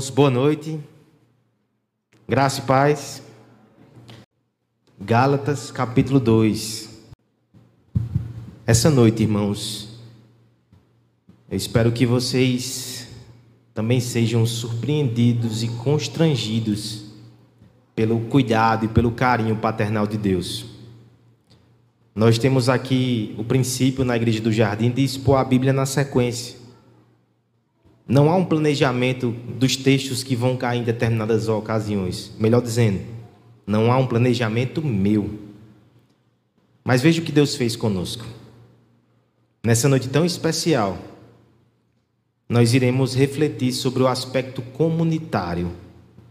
irmãos, boa noite. Graça e paz. Gálatas, capítulo 2. Essa noite, irmãos, eu espero que vocês também sejam surpreendidos e constrangidos pelo cuidado e pelo carinho paternal de Deus. Nós temos aqui o princípio na Igreja do Jardim de expor a Bíblia na sequência. Não há um planejamento dos textos que vão cair em determinadas ocasiões. Melhor dizendo, não há um planejamento meu. Mas veja o que Deus fez conosco. Nessa noite tão especial, nós iremos refletir sobre o aspecto comunitário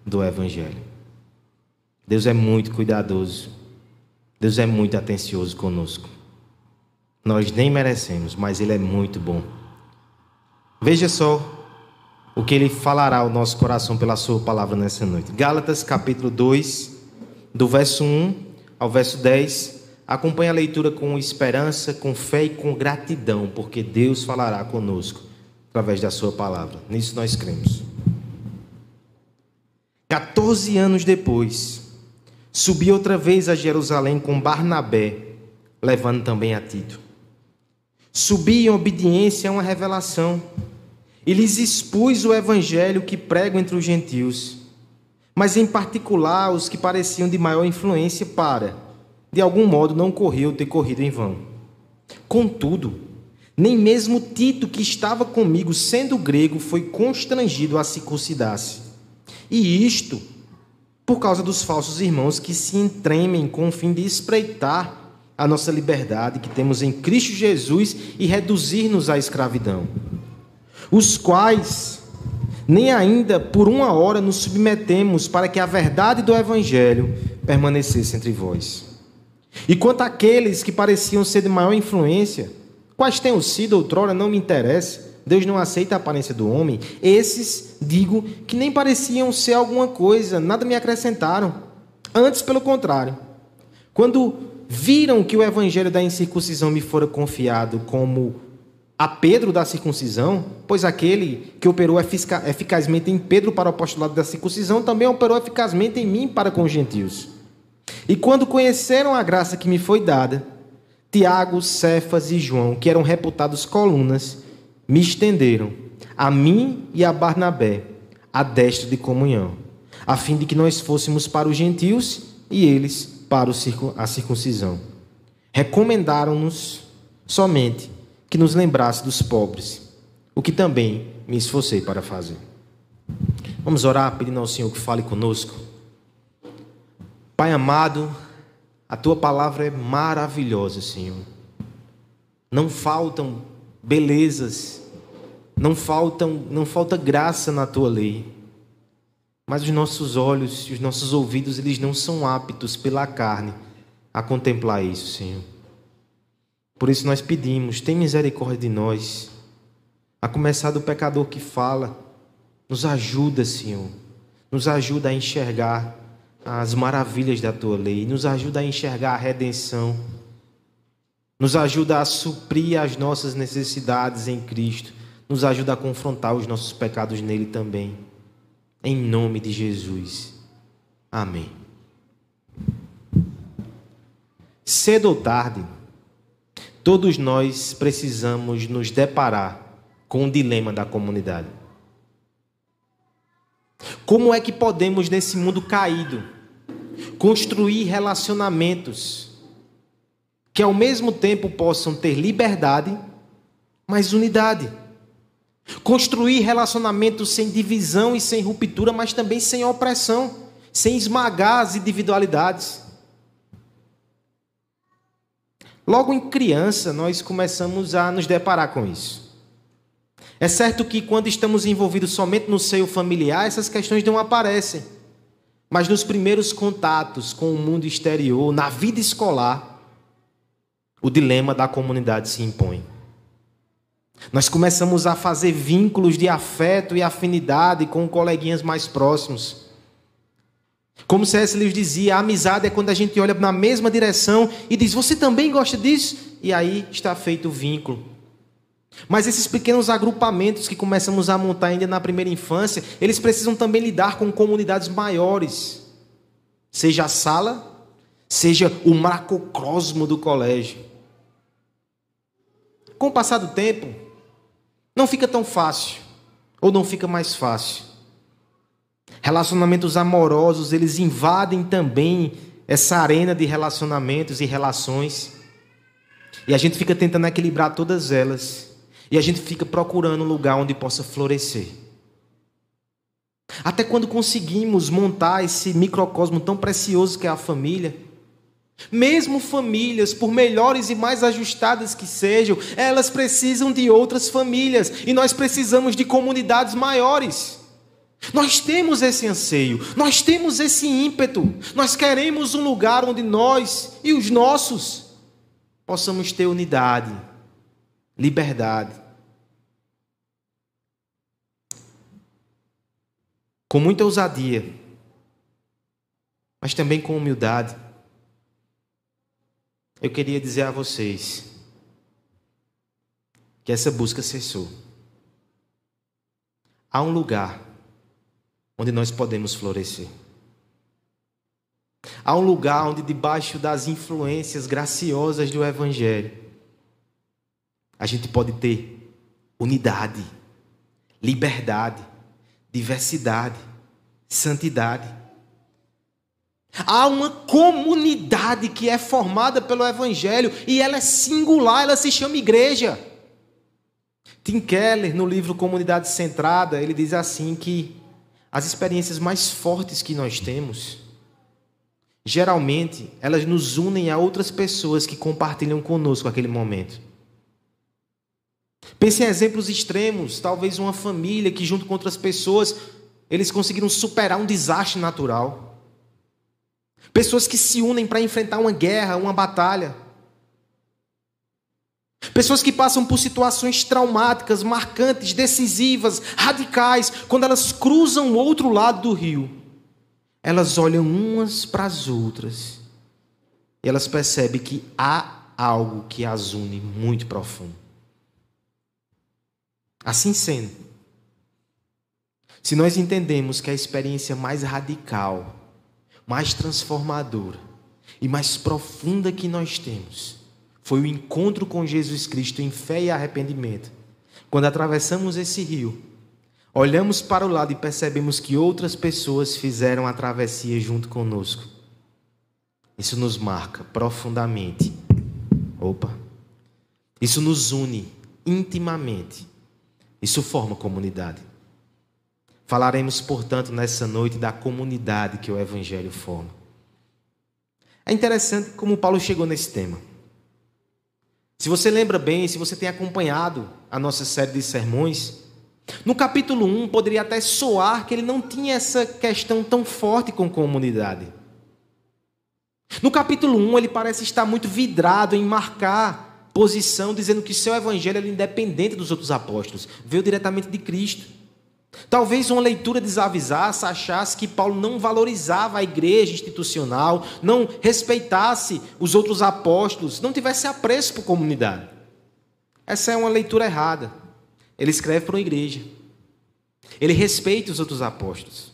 do Evangelho. Deus é muito cuidadoso. Deus é muito atencioso conosco. Nós nem merecemos, mas Ele é muito bom. Veja só o que ele falará ao nosso coração pela sua palavra nessa noite. Gálatas capítulo 2, do verso 1 ao verso 10. Acompanhe a leitura com esperança, com fé e com gratidão, porque Deus falará conosco através da sua palavra. Nisso nós cremos. 14 anos depois, subi outra vez a Jerusalém com Barnabé, levando também a Tito. Subi em obediência a uma revelação e lhes expus o evangelho que prego entre os gentios, mas em particular os que pareciam de maior influência para, de algum modo, não correr ter corrido em vão. Contudo, nem mesmo Tito, que estava comigo, sendo grego, foi constrangido a circuncidar-se. E isto por causa dos falsos irmãos que se entremem com o fim de espreitar a nossa liberdade que temos em Cristo Jesus e reduzir-nos à escravidão os quais nem ainda por uma hora nos submetemos para que a verdade do Evangelho permanecesse entre vós. E quanto àqueles que pareciam ser de maior influência, quais tenham sido outrora, não me interessa, Deus não aceita a aparência do homem, esses, digo, que nem pareciam ser alguma coisa, nada me acrescentaram. Antes, pelo contrário, quando viram que o evangelho da incircuncisão me fora confiado como a Pedro da circuncisão, pois aquele que operou eficazmente em Pedro para o apostolado da circuncisão também operou eficazmente em mim para com os gentios. E quando conheceram a graça que me foi dada, Tiago, Cefas e João, que eram reputados colunas, me estenderam, a mim e a Barnabé, a destra de comunhão, a fim de que nós fôssemos para os gentios e eles para a circuncisão. Recomendaram-nos somente que nos lembrasse dos pobres, o que também me esforcei para fazer. Vamos orar pedindo ao Senhor que fale conosco. Pai amado, a tua palavra é maravilhosa, Senhor. Não faltam belezas, não faltam, não falta graça na tua lei. Mas os nossos olhos e os nossos ouvidos, eles não são aptos pela carne a contemplar isso, Senhor. Por isso nós pedimos, tem misericórdia de nós. A começar do pecador que fala, nos ajuda, Senhor. Nos ajuda a enxergar as maravilhas da tua lei, nos ajuda a enxergar a redenção. Nos ajuda a suprir as nossas necessidades em Cristo. Nos ajuda a confrontar os nossos pecados nele também. Em nome de Jesus. Amém. Cedo ou tarde, Todos nós precisamos nos deparar com o dilema da comunidade. Como é que podemos, nesse mundo caído, construir relacionamentos que ao mesmo tempo possam ter liberdade, mas unidade? Construir relacionamentos sem divisão e sem ruptura, mas também sem opressão, sem esmagar as individualidades. Logo em criança, nós começamos a nos deparar com isso. É certo que quando estamos envolvidos somente no seio familiar, essas questões não aparecem. Mas nos primeiros contatos com o mundo exterior, na vida escolar, o dilema da comunidade se impõe. Nós começamos a fazer vínculos de afeto e afinidade com coleguinhas mais próximos. Como C.S. Lewis dizia, a amizade é quando a gente olha na mesma direção e diz: Você também gosta disso? E aí está feito o vínculo. Mas esses pequenos agrupamentos que começamos a montar ainda na primeira infância, eles precisam também lidar com comunidades maiores. Seja a sala, seja o macrocosmo do colégio. Com o passar do tempo, não fica tão fácil, ou não fica mais fácil. Relacionamentos amorosos, eles invadem também essa arena de relacionamentos e relações. E a gente fica tentando equilibrar todas elas. E a gente fica procurando um lugar onde possa florescer. Até quando conseguimos montar esse microcosmo tão precioso que é a família, mesmo famílias, por melhores e mais ajustadas que sejam, elas precisam de outras famílias e nós precisamos de comunidades maiores. Nós temos esse anseio, nós temos esse ímpeto, nós queremos um lugar onde nós e os nossos possamos ter unidade, liberdade. Com muita ousadia, mas também com humildade eu queria dizer a vocês que essa busca cessou. Há um lugar onde nós podemos florescer. Há um lugar onde, debaixo das influências graciosas do Evangelho, a gente pode ter unidade, liberdade, diversidade, santidade. Há uma comunidade que é formada pelo Evangelho e ela é singular, ela se chama igreja. Tim Keller, no livro Comunidade Centrada, ele diz assim que as experiências mais fortes que nós temos, geralmente, elas nos unem a outras pessoas que compartilham conosco aquele momento. Pense em exemplos extremos, talvez uma família que junto com outras pessoas, eles conseguiram superar um desastre natural. Pessoas que se unem para enfrentar uma guerra, uma batalha. Pessoas que passam por situações traumáticas, marcantes, decisivas, radicais, quando elas cruzam o outro lado do rio, elas olham umas para as outras e elas percebem que há algo que as une muito profundo. Assim sendo, se nós entendemos que a experiência mais radical mais transformadora e mais profunda que nós temos foi o encontro com Jesus Cristo em fé e arrependimento. Quando atravessamos esse rio, olhamos para o lado e percebemos que outras pessoas fizeram a travessia junto conosco. Isso nos marca profundamente. Opa! Isso nos une intimamente. Isso forma comunidade. Falaremos, portanto, nessa noite da comunidade que o Evangelho forma. É interessante como Paulo chegou nesse tema. Se você lembra bem, se você tem acompanhado a nossa série de sermões, no capítulo 1 poderia até soar que ele não tinha essa questão tão forte com comunidade. No capítulo 1 ele parece estar muito vidrado em marcar posição, dizendo que seu evangelho era independente dos outros apóstolos, veio diretamente de Cristo. Talvez uma leitura desavisasse, achasse que Paulo não valorizava a igreja institucional, não respeitasse os outros apóstolos, não tivesse apreço por comunidade. Essa é uma leitura errada. Ele escreve para uma igreja. Ele respeita os outros apóstolos.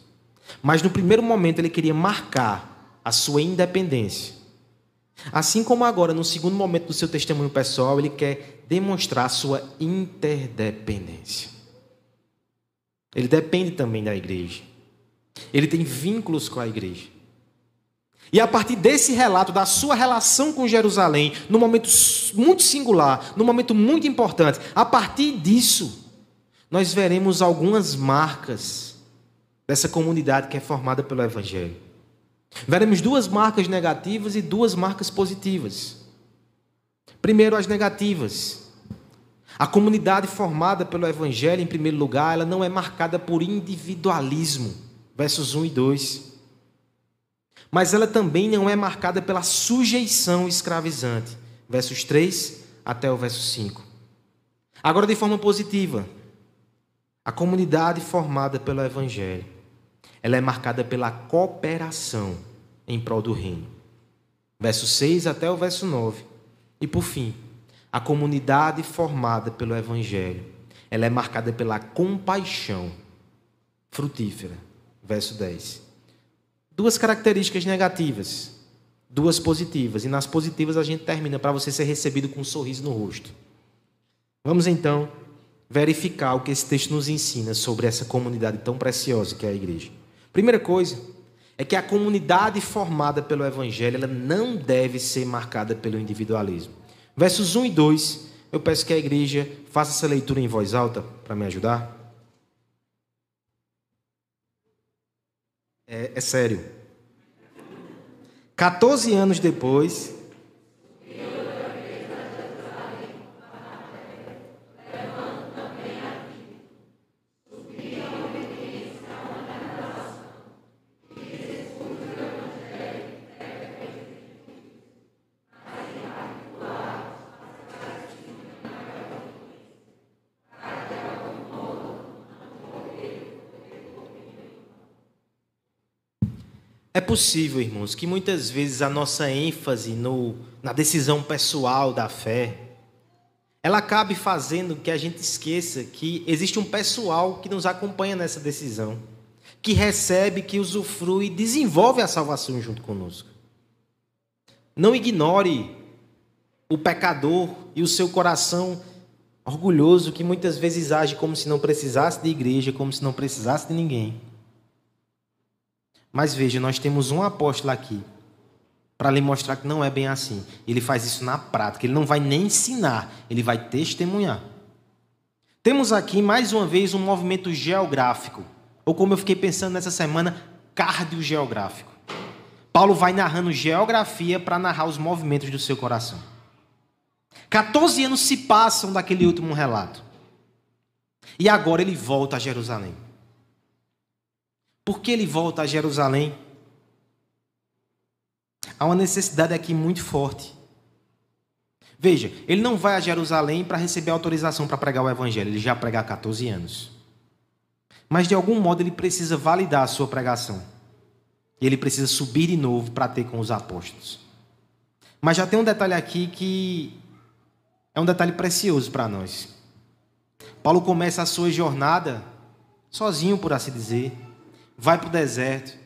Mas no primeiro momento ele queria marcar a sua independência. Assim como agora, no segundo momento do seu testemunho pessoal, ele quer demonstrar a sua interdependência. Ele depende também da igreja. Ele tem vínculos com a igreja. E a partir desse relato da sua relação com Jerusalém, num momento muito singular, num momento muito importante, a partir disso, nós veremos algumas marcas dessa comunidade que é formada pelo Evangelho. Veremos duas marcas negativas e duas marcas positivas. Primeiro, as negativas. A comunidade formada pelo Evangelho, em primeiro lugar, ela não é marcada por individualismo, versos 1 e 2. Mas ela também não é marcada pela sujeição escravizante, versos 3 até o verso 5. Agora, de forma positiva, a comunidade formada pelo Evangelho, ela é marcada pela cooperação em prol do reino. Verso 6 até o verso 9. E por fim, A comunidade formada pelo Evangelho, ela é marcada pela compaixão frutífera. Verso 10. Duas características negativas, duas positivas. E nas positivas a gente termina para você ser recebido com um sorriso no rosto. Vamos então verificar o que esse texto nos ensina sobre essa comunidade tão preciosa que é a igreja. Primeira coisa é que a comunidade formada pelo evangelho ela não deve ser marcada pelo individualismo. Versos 1 e 2, eu peço que a igreja faça essa leitura em voz alta para me ajudar. É, é sério. 14 anos depois, É possível, irmãos, que muitas vezes a nossa ênfase no, na decisão pessoal da fé, ela acabe fazendo que a gente esqueça que existe um pessoal que nos acompanha nessa decisão, que recebe, que usufrui e desenvolve a salvação junto conosco. Não ignore o pecador e o seu coração orgulhoso que muitas vezes age como se não precisasse de igreja, como se não precisasse de ninguém. Mas veja, nós temos um apóstolo aqui para lhe mostrar que não é bem assim. Ele faz isso na prática, ele não vai nem ensinar, ele vai testemunhar. Temos aqui mais uma vez um movimento geográfico, ou como eu fiquei pensando nessa semana, cardiogeográfico. Paulo vai narrando geografia para narrar os movimentos do seu coração. 14 anos se passam daquele último relato. E agora ele volta a Jerusalém. Por que ele volta a Jerusalém? Há uma necessidade aqui muito forte. Veja, ele não vai a Jerusalém para receber autorização para pregar o evangelho, ele já prega há 14 anos. Mas de algum modo ele precisa validar a sua pregação. Ele precisa subir de novo para ter com os apóstolos. Mas já tem um detalhe aqui que é um detalhe precioso para nós. Paulo começa a sua jornada sozinho, por assim dizer vai para o deserto,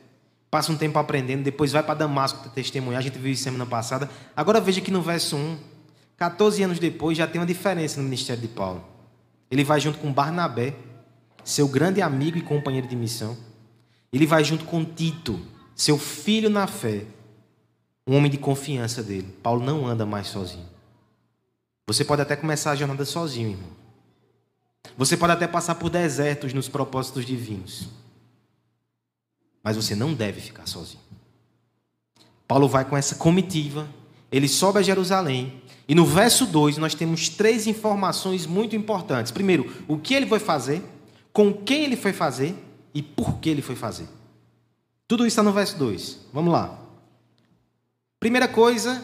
passa um tempo aprendendo, depois vai para Damasco testemunhar. A gente viu isso semana passada. Agora veja que no verso 1, 14 anos depois, já tem uma diferença no ministério de Paulo. Ele vai junto com Barnabé, seu grande amigo e companheiro de missão. Ele vai junto com Tito, seu filho na fé, um homem de confiança dele. Paulo não anda mais sozinho. Você pode até começar a jornada sozinho, irmão. Você pode até passar por desertos nos propósitos divinos. Mas você não deve ficar sozinho. Paulo vai com essa comitiva, ele sobe a Jerusalém, e no verso 2 nós temos três informações muito importantes. Primeiro, o que ele foi fazer, com quem ele foi fazer e por que ele foi fazer. Tudo isso está no verso 2. Vamos lá. Primeira coisa,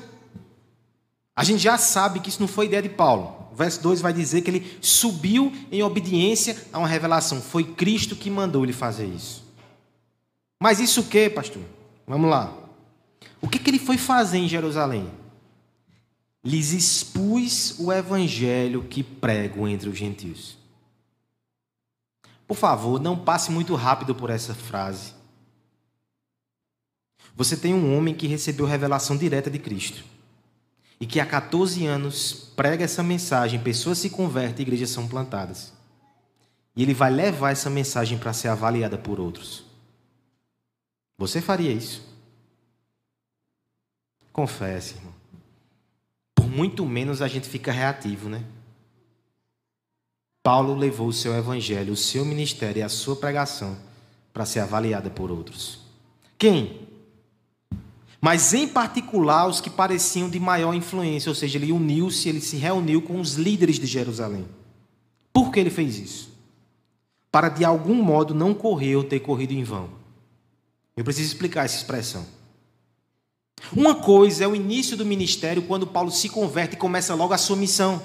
a gente já sabe que isso não foi ideia de Paulo. O verso 2 vai dizer que ele subiu em obediência a uma revelação. Foi Cristo que mandou ele fazer isso. Mas isso o que, pastor? Vamos lá. O que, que ele foi fazer em Jerusalém? Lhes expus o evangelho que prego entre os gentios. Por favor, não passe muito rápido por essa frase. Você tem um homem que recebeu revelação direta de Cristo e que há 14 anos prega essa mensagem, pessoas se convertem, igrejas são plantadas. E ele vai levar essa mensagem para ser avaliada por outros. Você faria isso? Confesse, irmão. Por muito menos a gente fica reativo, né? Paulo levou o seu evangelho, o seu ministério e a sua pregação para ser avaliada por outros. Quem? Mas em particular os que pareciam de maior influência, ou seja, ele uniu-se, ele se reuniu com os líderes de Jerusalém. Por que ele fez isso? Para de algum modo não correr ou ter corrido em vão. Eu preciso explicar essa expressão. Uma coisa é o início do ministério, quando Paulo se converte e começa logo a sua missão.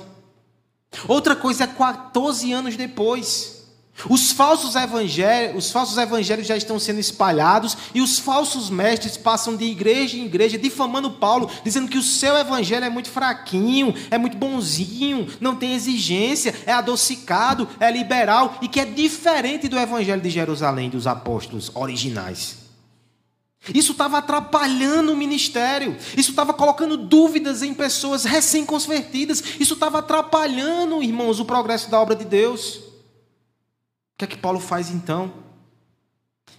Outra coisa é 14 anos depois. Os falsos evangelhos, os falsos evangelhos já estão sendo espalhados e os falsos mestres passam de igreja em igreja difamando Paulo, dizendo que o seu evangelho é muito fraquinho, é muito bonzinho, não tem exigência, é adocicado, é liberal e que é diferente do evangelho de Jerusalém dos apóstolos originais. Isso estava atrapalhando o ministério, isso estava colocando dúvidas em pessoas recém-convertidas, isso estava atrapalhando, irmãos, o progresso da obra de Deus que é que Paulo faz então?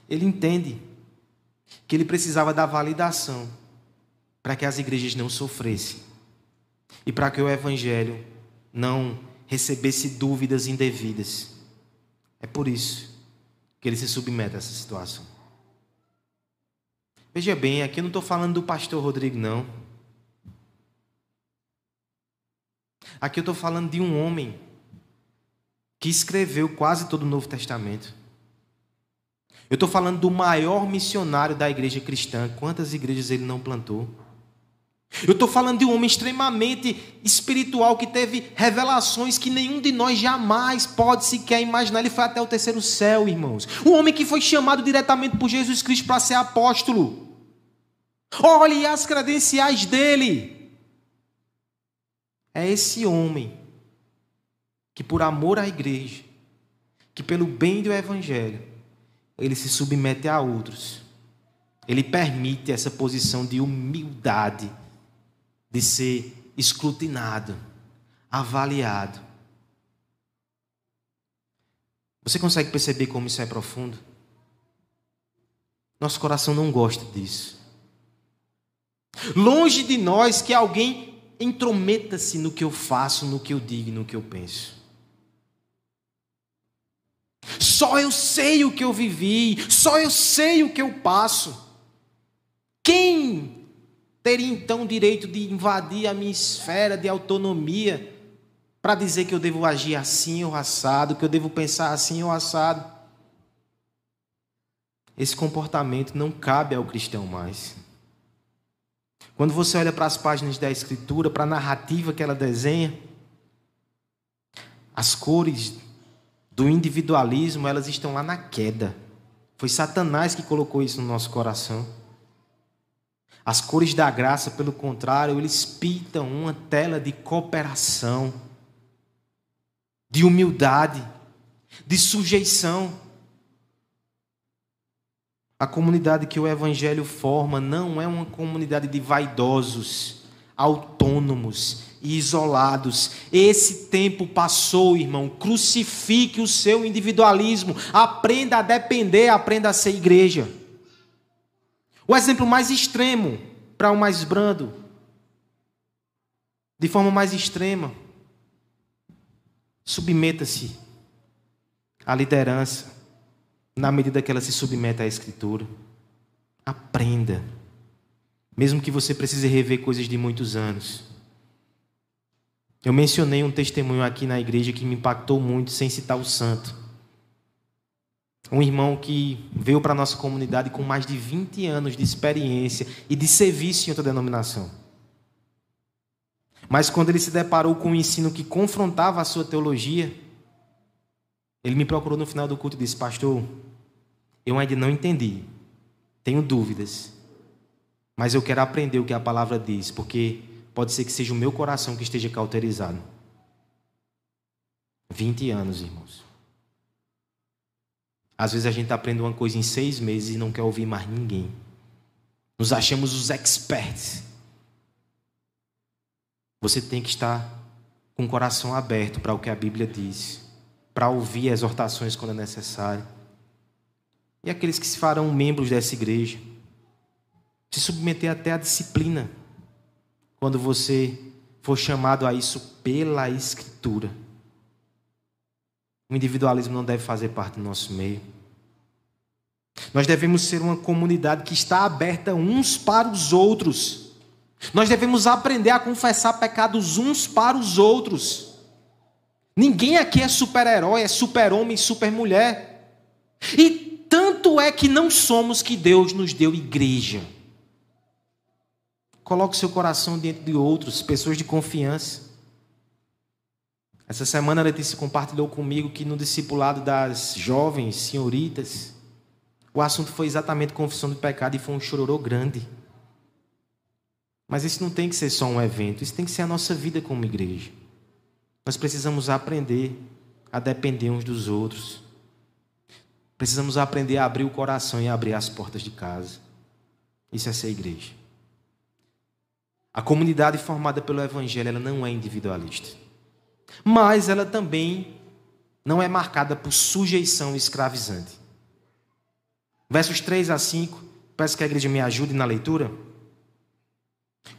Ele entende que ele precisava da validação para que as igrejas não sofressem e para que o evangelho não recebesse dúvidas indevidas. É por isso que ele se submete a essa situação. Veja bem, aqui eu não estou falando do pastor Rodrigo, não. Aqui eu estou falando de um homem que escreveu quase todo o Novo Testamento. Eu estou falando do maior missionário da igreja cristã. Quantas igrejas ele não plantou? Eu estou falando de um homem extremamente espiritual que teve revelações que nenhum de nós jamais pode sequer imaginar. Ele foi até o terceiro céu, irmãos. Um homem que foi chamado diretamente por Jesus Cristo para ser apóstolo. Olhe as credenciais dele. É esse homem que por amor à igreja, que pelo bem do evangelho, ele se submete a outros. Ele permite essa posição de humildade, de ser escrutinado, avaliado. Você consegue perceber como isso é profundo? Nosso coração não gosta disso. Longe de nós que alguém intrometa-se no que eu faço, no que eu digo, no que eu penso. Só eu sei o que eu vivi, só eu sei o que eu passo. Quem teria então o direito de invadir a minha esfera de autonomia para dizer que eu devo agir assim ou assado, que eu devo pensar assim ou assado? Esse comportamento não cabe ao cristão mais. Quando você olha para as páginas da Escritura, para a narrativa que ela desenha, as cores do individualismo, elas estão lá na queda. Foi Satanás que colocou isso no nosso coração. As cores da graça, pelo contrário, eles pintam uma tela de cooperação, de humildade, de sujeição. A comunidade que o Evangelho forma não é uma comunidade de vaidosos, autônomos, e isolados. Esse tempo passou, irmão. Crucifique o seu individualismo. Aprenda a depender, aprenda a ser igreja. O exemplo mais extremo para o mais brando. De forma mais extrema. Submeta-se à liderança na medida que ela se submete à Escritura. Aprenda. Mesmo que você precise rever coisas de muitos anos. Eu mencionei um testemunho aqui na igreja que me impactou muito, sem citar o santo. Um irmão que veio para a nossa comunidade com mais de 20 anos de experiência e de serviço em outra denominação. Mas quando ele se deparou com um ensino que confrontava a sua teologia, ele me procurou no final do culto e disse: Pastor, eu ainda não entendi, tenho dúvidas, mas eu quero aprender o que a palavra diz, porque pode ser que seja o meu coração que esteja cauterizado. 20 anos, irmãos. Às vezes a gente aprende uma coisa em seis meses e não quer ouvir mais ninguém. Nos achamos os experts. Você tem que estar com o coração aberto para o que a Bíblia diz, para ouvir exortações quando é necessário. E aqueles que se farão membros dessa igreja, se submeter até à disciplina quando você for chamado a isso pela Escritura. O individualismo não deve fazer parte do nosso meio. Nós devemos ser uma comunidade que está aberta uns para os outros. Nós devemos aprender a confessar pecados uns para os outros. Ninguém aqui é super-herói, é super-homem, super-mulher. E tanto é que não somos que Deus nos deu igreja. Coloque seu coração dentro de outros, pessoas de confiança. Essa semana a Letícia compartilhou comigo que no discipulado das jovens senhoritas, o assunto foi exatamente confissão de pecado e foi um chororô grande. Mas isso não tem que ser só um evento, isso tem que ser a nossa vida como igreja. Nós precisamos aprender a depender uns dos outros. Precisamos aprender a abrir o coração e abrir as portas de casa. Isso é ser igreja. A comunidade formada pelo Evangelho ela não é individualista. Mas ela também não é marcada por sujeição escravizante. Versos 3 a 5, peço que a igreja me ajude na leitura.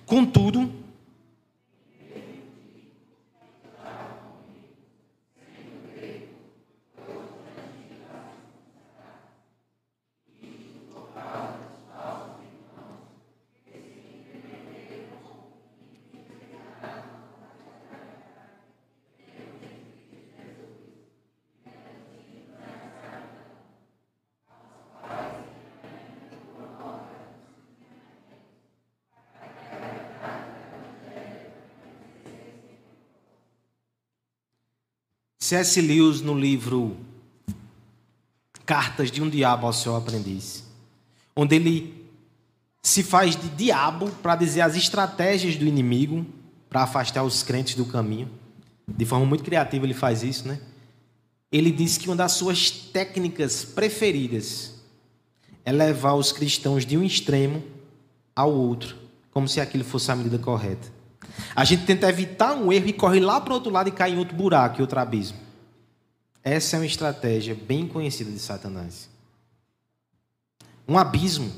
Contudo, C.S. Lewis, no livro Cartas de um Diabo ao Seu Aprendiz, onde ele se faz de diabo para dizer as estratégias do inimigo para afastar os crentes do caminho. De forma muito criativa ele faz isso, né? Ele diz que uma das suas técnicas preferidas é levar os cristãos de um extremo ao outro, como se aquilo fosse a medida correta. A gente tenta evitar um erro e corre lá para o outro lado e cai em outro buraco, em outro abismo. Essa é uma estratégia bem conhecida de Satanás. Um abismo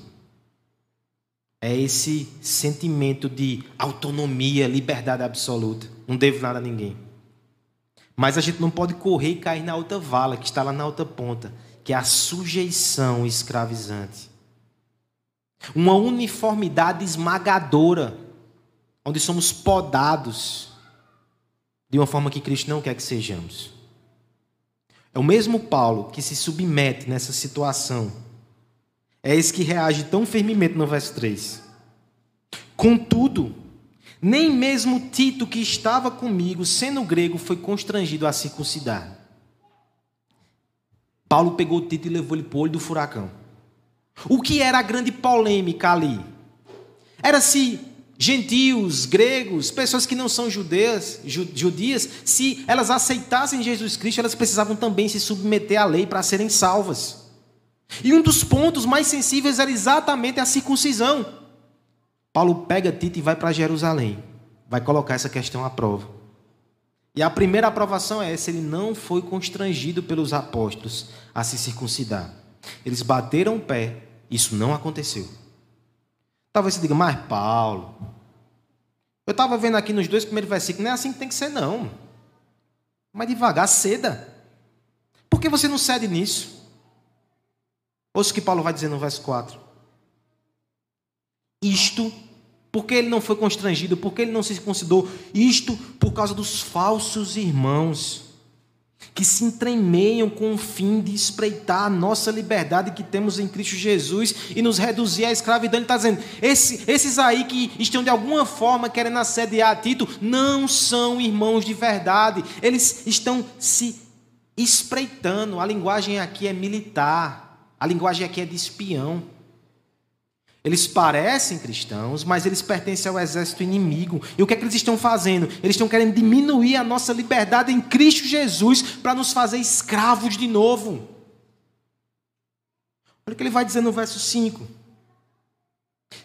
é esse sentimento de autonomia, liberdade absoluta. Não devo nada a ninguém. Mas a gente não pode correr e cair na outra vala, que está lá na outra ponta, que é a sujeição escravizante. Uma uniformidade esmagadora onde somos podados de uma forma que Cristo não quer que sejamos. É o mesmo Paulo que se submete nessa situação. É esse que reage tão firmemente no verso 3. Contudo, nem mesmo Tito, que estava comigo, sendo grego, foi constrangido a circuncidar. Paulo pegou Tito e levou ele para o olho do furacão. O que era a grande polêmica ali? Era se gentios, gregos, pessoas que não são judeus, judias, se elas aceitassem Jesus Cristo, elas precisavam também se submeter à lei para serem salvas. E um dos pontos mais sensíveis era exatamente a circuncisão. Paulo pega Tito e vai para Jerusalém, vai colocar essa questão à prova. E a primeira aprovação é essa: ele não foi constrangido pelos apóstolos a se circuncidar. Eles bateram o pé, isso não aconteceu. Talvez você diga, mas Paulo, eu estava vendo aqui nos dois primeiros versículos, não é assim que tem que ser, não. Mas devagar, ceda. Por que você não cede nisso? Ouça o que Paulo vai dizer no verso 4. Isto, porque ele não foi constrangido, porque ele não se considerou, isto por causa dos falsos irmãos que se entremeiam com o fim de espreitar a nossa liberdade que temos em Cristo Jesus e nos reduzir à escravidão. Ele está dizendo: esse, esses aí que estão de alguma forma querendo assediar a Tito não são irmãos de verdade, eles estão se espreitando. A linguagem aqui é militar, a linguagem aqui é de espião. Eles parecem cristãos, mas eles pertencem ao exército inimigo. E o que é que eles estão fazendo? Eles estão querendo diminuir a nossa liberdade em Cristo Jesus para nos fazer escravos de novo. Olha o que ele vai dizer no verso 5.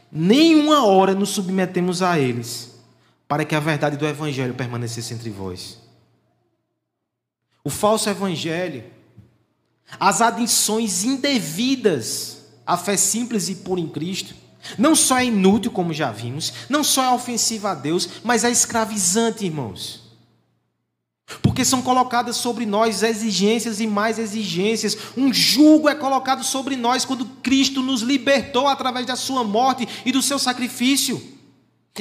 Nenhuma hora nos submetemos a eles, para que a verdade do evangelho permanecesse entre vós. O falso evangelho, as adições indevidas a fé simples e pura em Cristo não só é inútil, como já vimos, não só é ofensiva a Deus, mas é escravizante, irmãos. Porque são colocadas sobre nós exigências e mais exigências. Um jugo é colocado sobre nós quando Cristo nos libertou através da sua morte e do seu sacrifício.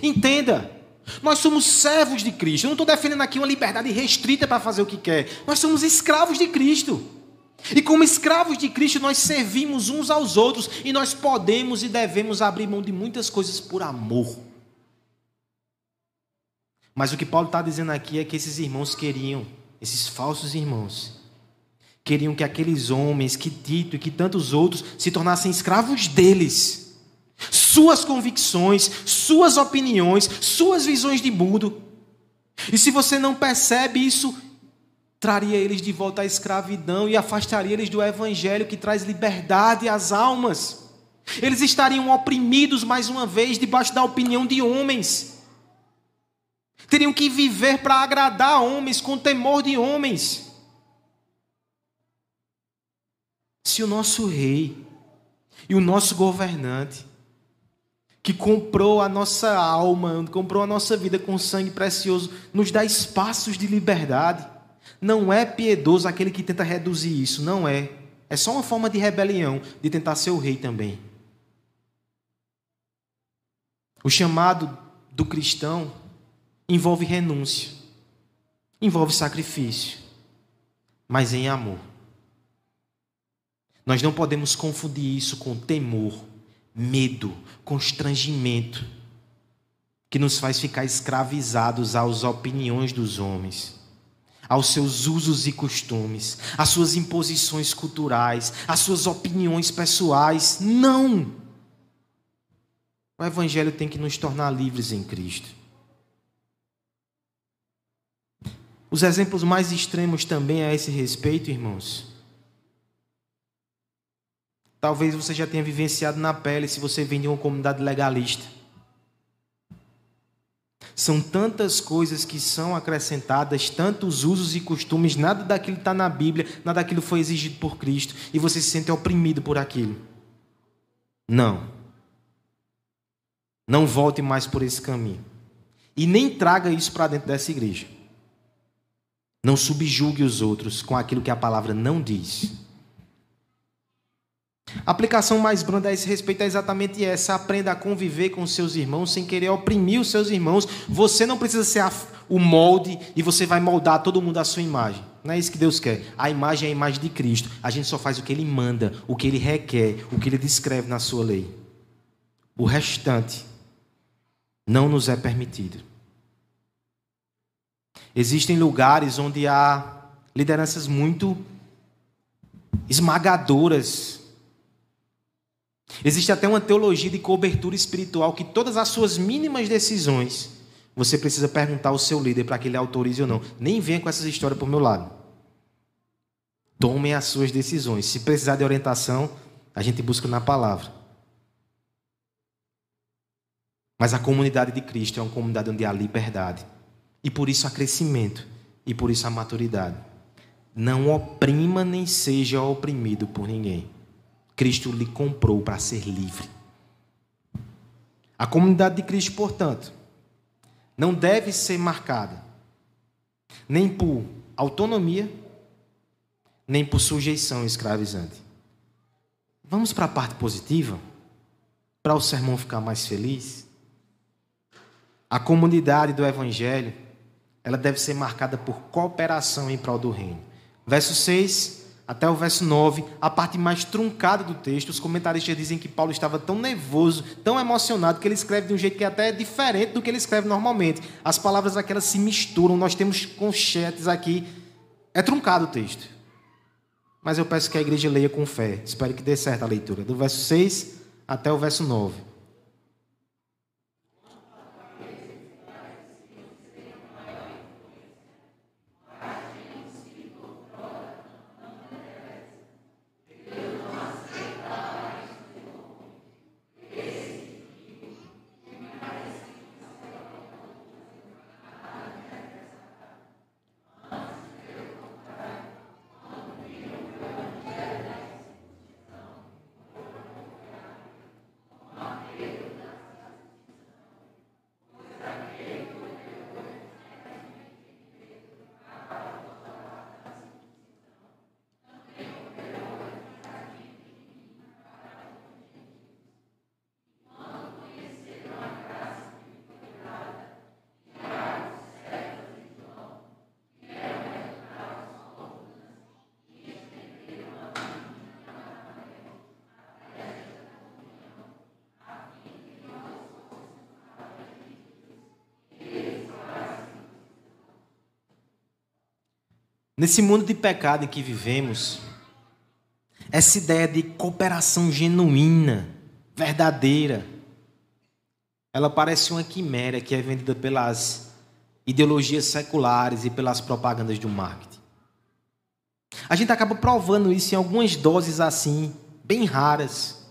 Entenda, nós somos servos de Cristo. Eu não estou defendendo aqui uma liberdade restrita para fazer o que quer. Nós somos escravos de Cristo. E como escravos de Cristo, nós servimos uns aos outros e nós podemos e devemos abrir mão de muitas coisas por amor. Mas o que Paulo está dizendo aqui é que esses irmãos queriam esses falsos irmãos, queriam que aqueles homens, que Tito e que tantos outros se tornassem escravos deles. Suas convicções, suas opiniões, suas visões de mundo. E se você não percebe isso, traria eles de volta à escravidão e afastaria eles do evangelho que traz liberdade às almas. Eles estariam oprimidos mais uma vez debaixo da opinião de homens. Teriam que viver para agradar homens, com temor de homens. Se o nosso rei e o nosso governante, que comprou a nossa alma, comprou a nossa vida com sangue precioso, nos dá espaços de liberdade, não é piedoso aquele que tenta reduzir isso, não é. É só uma forma de rebelião, de tentar ser o rei também. O chamado do cristão envolve renúncia, envolve sacrifício, mas em amor. Nós não podemos confundir isso com temor, medo, constrangimento, que nos faz ficar escravizados às opiniões dos homens, aos seus usos e costumes, às suas imposições culturais, às suas opiniões pessoais. Não! O Evangelho tem que nos tornar livres em Cristo. Os exemplos mais extremos também a esse respeito, irmãos. Talvez você já tenha vivenciado na pele se você vem de uma comunidade legalista. São tantas coisas que são acrescentadas, tantos usos e costumes, nada daquilo está na Bíblia, nada daquilo foi exigido por Cristo, e você se sente oprimido por aquilo. Não. Não volte mais por esse caminho. E nem traga isso para dentro dessa igreja. Não subjugue os outros com aquilo que a palavra não diz. A aplicação mais branda a esse respeito é exatamente essa: aprenda a conviver com seus irmãos sem querer oprimir os seus irmãos. Você não precisa ser o molde e você vai moldar todo mundo à sua imagem. Não é isso que Deus quer. A imagem é a imagem de Cristo. A gente só faz o que Ele manda, o que Ele requer, o que Ele descreve na sua lei. O restante não nos é permitido. Existem lugares onde há lideranças muito esmagadoras. Existe até uma teologia de cobertura espiritual que todas as suas mínimas decisões você precisa perguntar ao seu líder para que ele autorize ou não. Nem venha com essas histórias por meu lado. Tomem as suas decisões. Se precisar de orientação, a gente busca na palavra. Mas a comunidade de Cristo é uma comunidade onde há liberdade. E por isso há crescimento. E por isso há maturidade. Não oprima nem seja oprimido por ninguém. Cristo lhe comprou para ser livre. A comunidade de Cristo, portanto, não deve ser marcada nem por autonomia, nem por sujeição escravizante. Vamos para a parte positiva? Para o sermão ficar mais feliz? A comunidade do Evangelho, ela deve ser marcada por cooperação em prol do reino. Verso 6 até o verso 9, a parte mais truncada do texto, os comentaristas dizem que Paulo estava tão nervoso, tão emocionado, que ele escreve de um jeito que é até é diferente do que ele escreve normalmente. As palavras aquelas se misturam, nós temos conchetes aqui. É truncado o texto. Mas eu peço que a igreja leia com fé. Espero que dê certo a leitura. Do verso 6 até o verso 9. Nesse mundo de pecado em que vivemos, essa ideia de cooperação genuína, verdadeira, ela parece uma quimera que é vendida pelas ideologias seculares e pelas propagandas do marketing. A gente acaba provando isso em algumas doses assim, bem raras.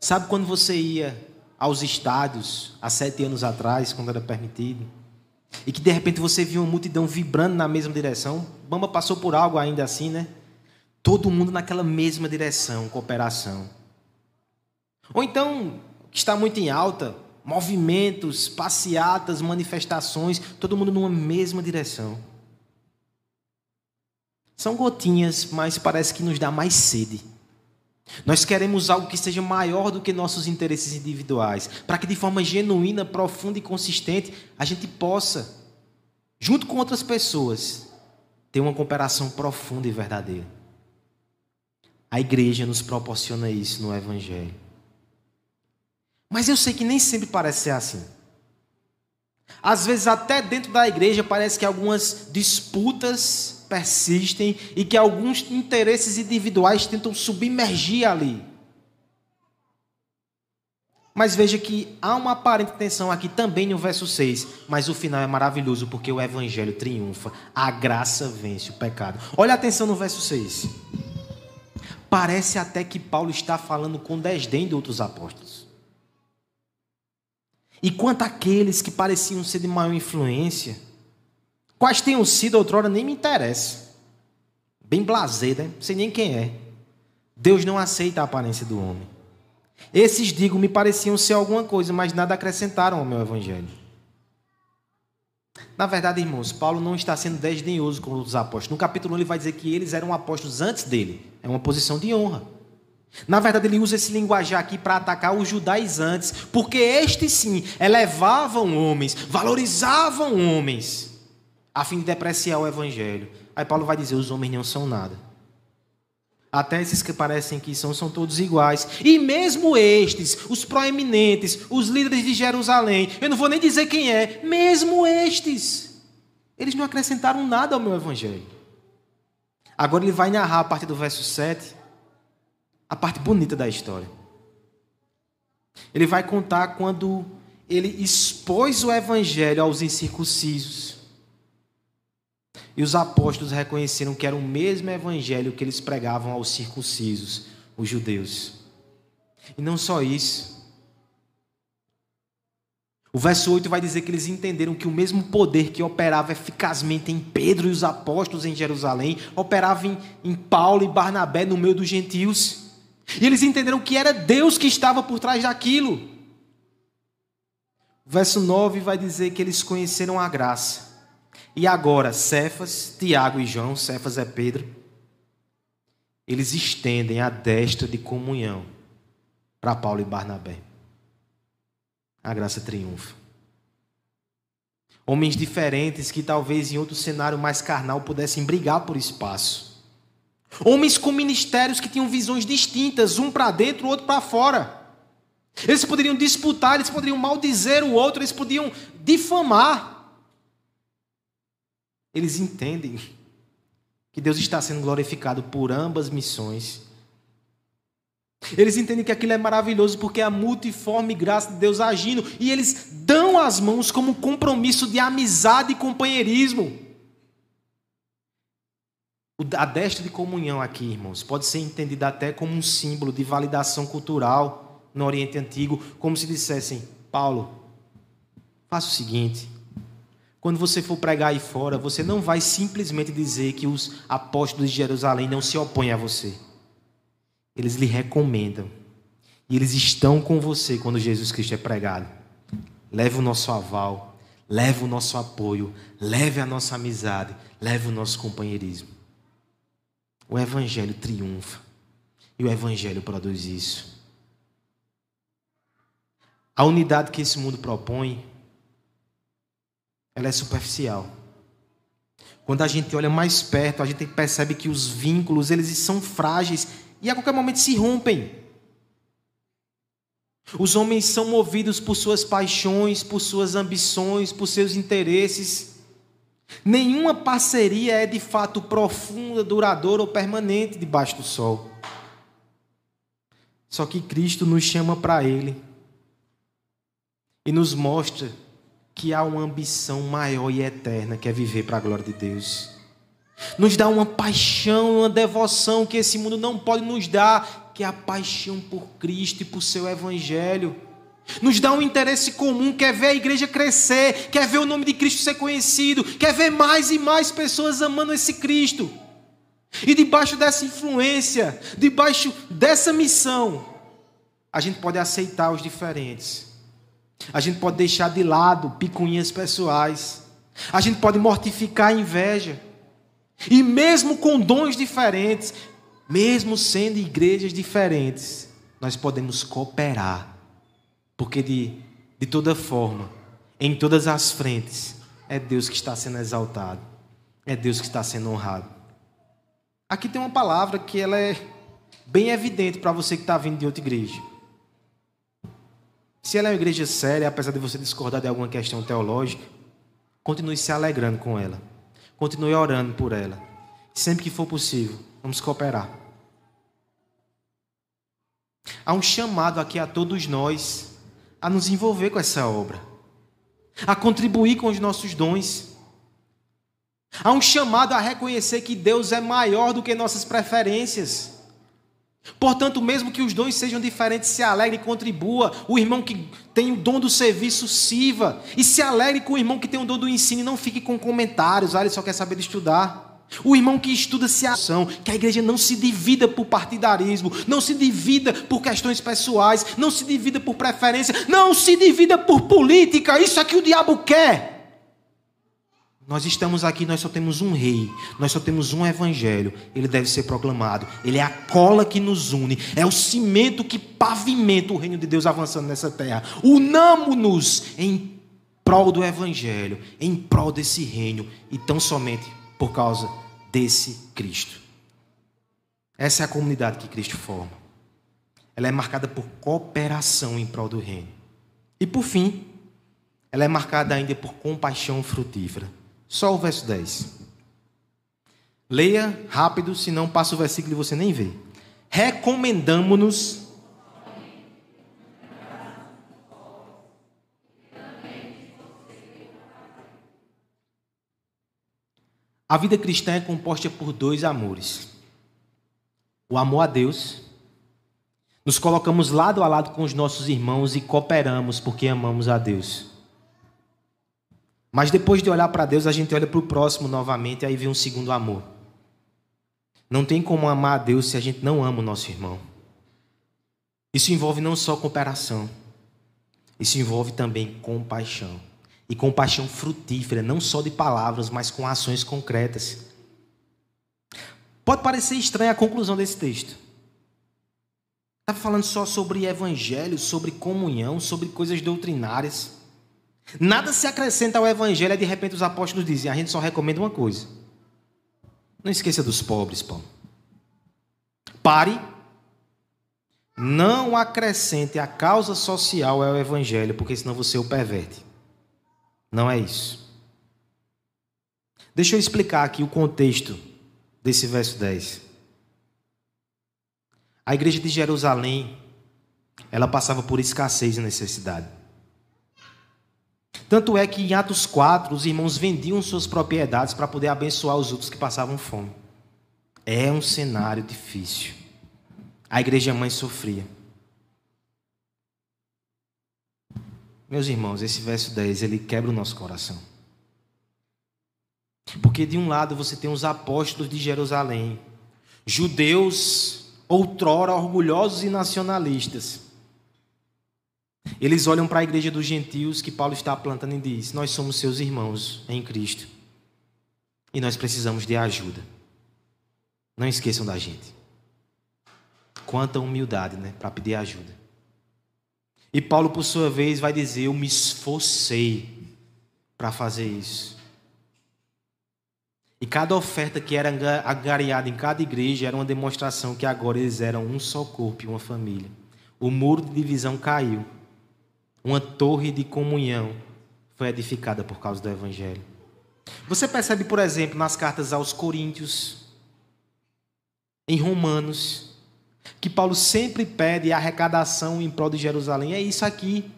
Sabe quando você ia aos estádios há sete anos atrás, quando era permitido? E que de repente você viu uma multidão vibrando na mesma direção. Bamba passou por algo ainda assim, né? Todo mundo naquela mesma direção, cooperação. Ou então, que está muito em alta, movimentos, passeatas, manifestações, todo mundo numa mesma direção. São gotinhas, mas parece que nos dá mais sede. Nós queremos algo que seja maior do que nossos interesses individuais, para que de forma genuína, profunda e consistente a gente possa, junto com outras pessoas, ter uma cooperação profunda e verdadeira. A igreja nos proporciona isso no Evangelho. Mas eu sei que nem sempre parece ser assim. Às vezes, até dentro da igreja, parece que algumas disputas persistem e que alguns interesses individuais tentam submergir ali. Mas veja que há uma aparente tensão aqui também no verso 6, mas o final é maravilhoso porque o evangelho triunfa, a graça vence o pecado. Olha a atenção no verso 6. Parece até que Paulo está falando com desdém de outros apóstolos. E quanto àqueles que pareciam ser de maior influência, Quais tenham sido outrora nem me interessa. Bem blazer, né? Não sei nem quem é. Deus não aceita a aparência do homem. Esses, digo, me pareciam ser alguma coisa, mas nada acrescentaram ao meu evangelho. Na verdade, irmãos, Paulo não está sendo desdenhoso com os apóstolos. No capítulo 1 ele vai dizer que eles eram apóstolos antes dele. É uma posição de honra. Na verdade, ele usa esse linguajar aqui para atacar os judaizantes, porque estes sim elevavam homens, valorizavam homens a fim de depreciar o evangelho. Aí Paulo vai dizer: os homens não são nada. Até esses que parecem que são, são todos iguais. E mesmo estes, os proeminentes, os líderes de Jerusalém, eu não vou nem dizer quem é, mesmo estes, eles não acrescentaram nada ao meu evangelho. Agora ele vai narrar a partir do verso 7, a parte bonita da história. Ele vai contar quando ele expôs o evangelho aos incircuncisos e os apóstolos reconheceram que era o mesmo evangelho que eles pregavam aos circuncisos, os judeus. E não só isso. O verso 8 vai dizer que eles entenderam que o mesmo poder que operava eficazmente em Pedro e os apóstolos em Jerusalém, operava em, em Paulo e Barnabé no meio dos gentios. E eles entenderam que era Deus que estava por trás daquilo. O verso 9 vai dizer que eles conheceram a graça e agora, Cefas, Tiago e João, Cefas é Pedro, eles estendem a destra de comunhão para Paulo e Barnabé. A graça triunfa. Homens diferentes que talvez em outro cenário mais carnal pudessem brigar por espaço. Homens com ministérios que tinham visões distintas, um para dentro, o outro para fora. Eles poderiam disputar, eles poderiam maldizer o outro, eles podiam difamar eles entendem que Deus está sendo glorificado por ambas missões. Eles entendem que aquilo é maravilhoso porque é a multiforme graça de Deus agindo e eles dão as mãos como um compromisso de amizade e companheirismo. A destra de comunhão aqui, irmãos, pode ser entendida até como um símbolo de validação cultural no Oriente Antigo, como se dissessem: Paulo, faça o seguinte, quando você for pregar aí fora, você não vai simplesmente dizer que os apóstolos de Jerusalém não se opõem a você. Eles lhe recomendam. E eles estão com você quando Jesus Cristo é pregado. Leve o nosso aval, leve o nosso apoio, leve a nossa amizade, leve o nosso companheirismo. O Evangelho triunfa. E o Evangelho produz isso. A unidade que esse mundo propõe ela é superficial. Quando a gente olha mais perto, a gente percebe que os vínculos, eles são frágeis e a qualquer momento se rompem. Os homens são movidos por suas paixões, por suas ambições, por seus interesses. Nenhuma parceria é de fato profunda, duradoura ou permanente debaixo do sol. Só que Cristo nos chama para Ele e nos mostra que há uma ambição maior e eterna que é viver para a glória de Deus. Nos dá uma paixão, uma devoção que esse mundo não pode nos dar, que é a paixão por Cristo e por seu Evangelho. Nos dá um interesse comum, quer ver a igreja crescer, quer ver o nome de Cristo ser conhecido, quer ver mais e mais pessoas amando esse Cristo. E debaixo dessa influência, debaixo dessa missão, a gente pode aceitar os diferentes. A gente pode deixar de lado picuinhas pessoais. A gente pode mortificar a inveja. E mesmo com dons diferentes, mesmo sendo igrejas diferentes, nós podemos cooperar. Porque de, de toda forma, em todas as frentes, é Deus que está sendo exaltado. É Deus que está sendo honrado. Aqui tem uma palavra que ela é bem evidente para você que está vindo de outra igreja. Se ela é uma igreja séria, apesar de você discordar de alguma questão teológica, continue se alegrando com ela. Continue orando por ela. Sempre que for possível, vamos cooperar. Há um chamado aqui a todos nós a nos envolver com essa obra, a contribuir com os nossos dons. Há um chamado a reconhecer que Deus é maior do que nossas preferências. Portanto, mesmo que os dons sejam diferentes, se alegre e contribua. O irmão que tem o dom do serviço, sirva. E se alegre com o irmão que tem o dom do ensino. Não fique com comentários. Ah, ele só quer saber de estudar. O irmão que estuda se ação, que a igreja não se divida por partidarismo, não se divida por questões pessoais, não se divida por preferência, não se divida por política. Isso é que o diabo quer. Nós estamos aqui, nós só temos um rei, nós só temos um evangelho, ele deve ser proclamado. Ele é a cola que nos une, é o cimento que pavimenta o reino de Deus avançando nessa terra. Unamo-nos em prol do evangelho, em prol desse reino e tão somente por causa desse Cristo. Essa é a comunidade que Cristo forma. Ela é marcada por cooperação em prol do reino. E por fim, ela é marcada ainda por compaixão frutífera. Só o verso 10. Leia rápido, senão passa o versículo e você nem vê. Recomendamos-nos. A vida cristã é composta por dois amores: o amor a Deus. Nos colocamos lado a lado com os nossos irmãos e cooperamos porque amamos a Deus. Mas depois de olhar para Deus, a gente olha para o próximo novamente e aí vem um segundo amor. Não tem como amar a Deus se a gente não ama o nosso irmão. Isso envolve não só cooperação, isso envolve também compaixão. E compaixão frutífera, não só de palavras, mas com ações concretas. Pode parecer estranha a conclusão desse texto. Está falando só sobre evangelho, sobre comunhão, sobre coisas doutrinárias. Nada se acrescenta ao evangelho e de repente os apóstolos dizem: a gente só recomenda uma coisa. Não esqueça dos pobres, Paulo. Pare. Não acrescente a causa social ao evangelho, porque senão você o perverte. Não é isso. Deixa eu explicar aqui o contexto desse verso 10. A igreja de Jerusalém, ela passava por escassez e necessidade. Tanto é que em Atos 4, os irmãos vendiam suas propriedades para poder abençoar os outros que passavam fome. É um cenário difícil. A igreja mãe sofria. Meus irmãos, esse verso 10, ele quebra o nosso coração. Porque de um lado você tem os apóstolos de Jerusalém, judeus outrora orgulhosos e nacionalistas, eles olham para a igreja dos gentios que Paulo está plantando e diz: Nós somos seus irmãos em Cristo e nós precisamos de ajuda. Não esqueçam da gente. Quanta humildade, né, para pedir ajuda. E Paulo, por sua vez, vai dizer: Eu me esforcei para fazer isso. E cada oferta que era agariada em cada igreja era uma demonstração que agora eles eram um só corpo e uma família. O muro de divisão caiu uma torre de comunhão foi edificada por causa do Evangelho. Você percebe, por exemplo, nas cartas aos Coríntios, em Romanos, que Paulo sempre pede arrecadação em prol de Jerusalém. É isso aqui.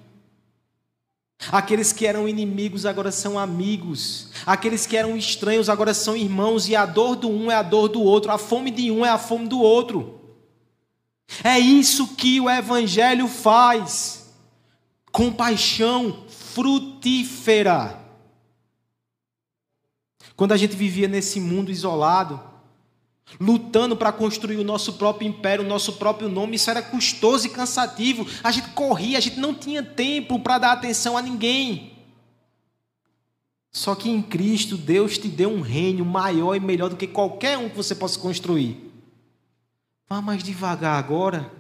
Aqueles que eram inimigos agora são amigos. Aqueles que eram estranhos agora são irmãos. E a dor do um é a dor do outro. A fome de um é a fome do outro. É isso que o Evangelho faz. Compaixão frutífera. Quando a gente vivia nesse mundo isolado, lutando para construir o nosso próprio império, o nosso próprio nome, isso era custoso e cansativo. A gente corria, a gente não tinha tempo para dar atenção a ninguém. Só que em Cristo, Deus te deu um reino maior e melhor do que qualquer um que você possa construir. Vá mais devagar agora,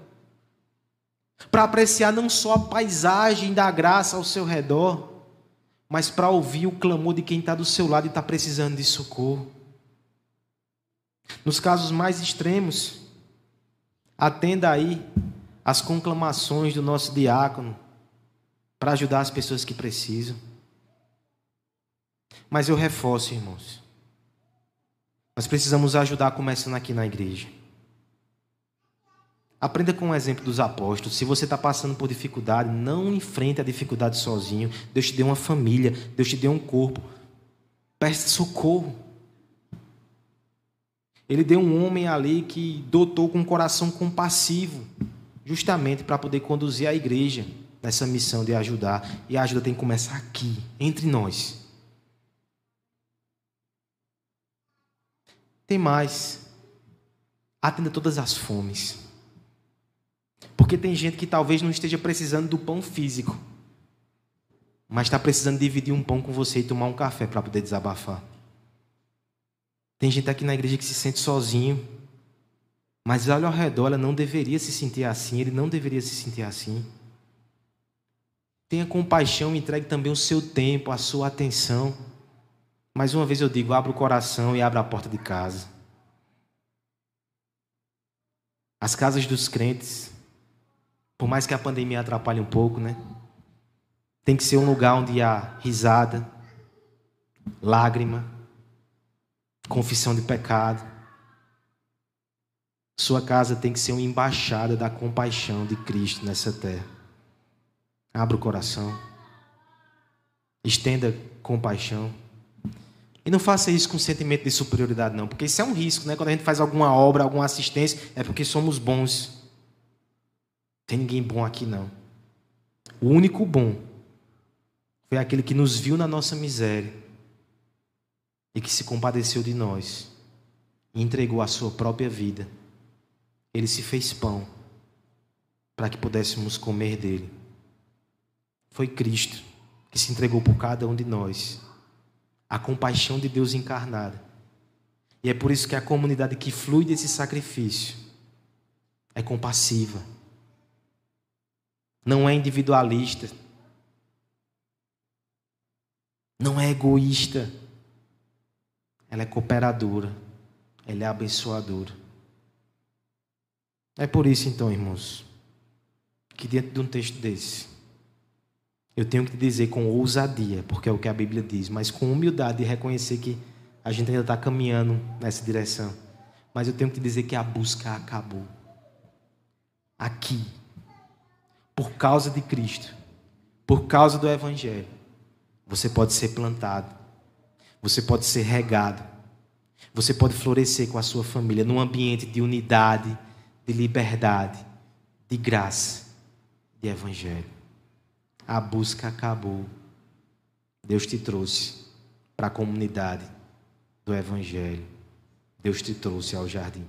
para apreciar não só a paisagem da graça ao seu redor, mas para ouvir o clamor de quem está do seu lado e está precisando de socorro. Nos casos mais extremos, atenda aí as conclamações do nosso diácono para ajudar as pessoas que precisam. Mas eu reforço, irmãos. Nós precisamos ajudar começando aqui na igreja. Aprenda com o exemplo dos apóstolos. Se você está passando por dificuldade, não enfrente a dificuldade sozinho. Deus te deu uma família, Deus te deu um corpo. Peça socorro. Ele deu um homem ali que dotou com um coração compassivo, justamente para poder conduzir a igreja nessa missão de ajudar. E a ajuda tem que começar aqui, entre nós. Tem mais. Atenda todas as fomes. Porque tem gente que talvez não esteja precisando do pão físico, mas está precisando dividir um pão com você e tomar um café para poder desabafar. Tem gente aqui na igreja que se sente sozinho, mas olha ao redor, ela não deveria se sentir assim, ele não deveria se sentir assim. Tenha compaixão entregue também o seu tempo, a sua atenção. Mais uma vez eu digo: abra o coração e abra a porta de casa. As casas dos crentes, por mais que a pandemia atrapalhe um pouco, né? Tem que ser um lugar onde há risada, lágrima, confissão de pecado. Sua casa tem que ser uma embaixada da compaixão de Cristo nessa terra. Abra o coração. Estenda compaixão. E não faça isso com sentimento de superioridade, não, porque isso é um risco, né? Quando a gente faz alguma obra, alguma assistência, é porque somos bons. Tem ninguém bom aqui, não. O único bom foi aquele que nos viu na nossa miséria e que se compadeceu de nós e entregou a sua própria vida. Ele se fez pão para que pudéssemos comer dele. Foi Cristo que se entregou por cada um de nós. A compaixão de Deus encarnada. E é por isso que a comunidade que flui desse sacrifício é compassiva. Não é individualista. Não é egoísta ela é cooperadora, ela é abençoadora. É por isso, então, irmãos, que diante de um texto desse, eu tenho que dizer com ousadia, porque é o que a Bíblia diz, mas com humildade e reconhecer que a gente ainda está caminhando nessa direção. Mas eu tenho que dizer que a busca acabou. Aqui, por causa de Cristo, por causa do Evangelho, você pode ser plantado você pode ser regado. Você pode florescer com a sua família num ambiente de unidade, de liberdade, de graça, de evangelho. A busca acabou. Deus te trouxe para a comunidade do evangelho. Deus te trouxe ao jardim.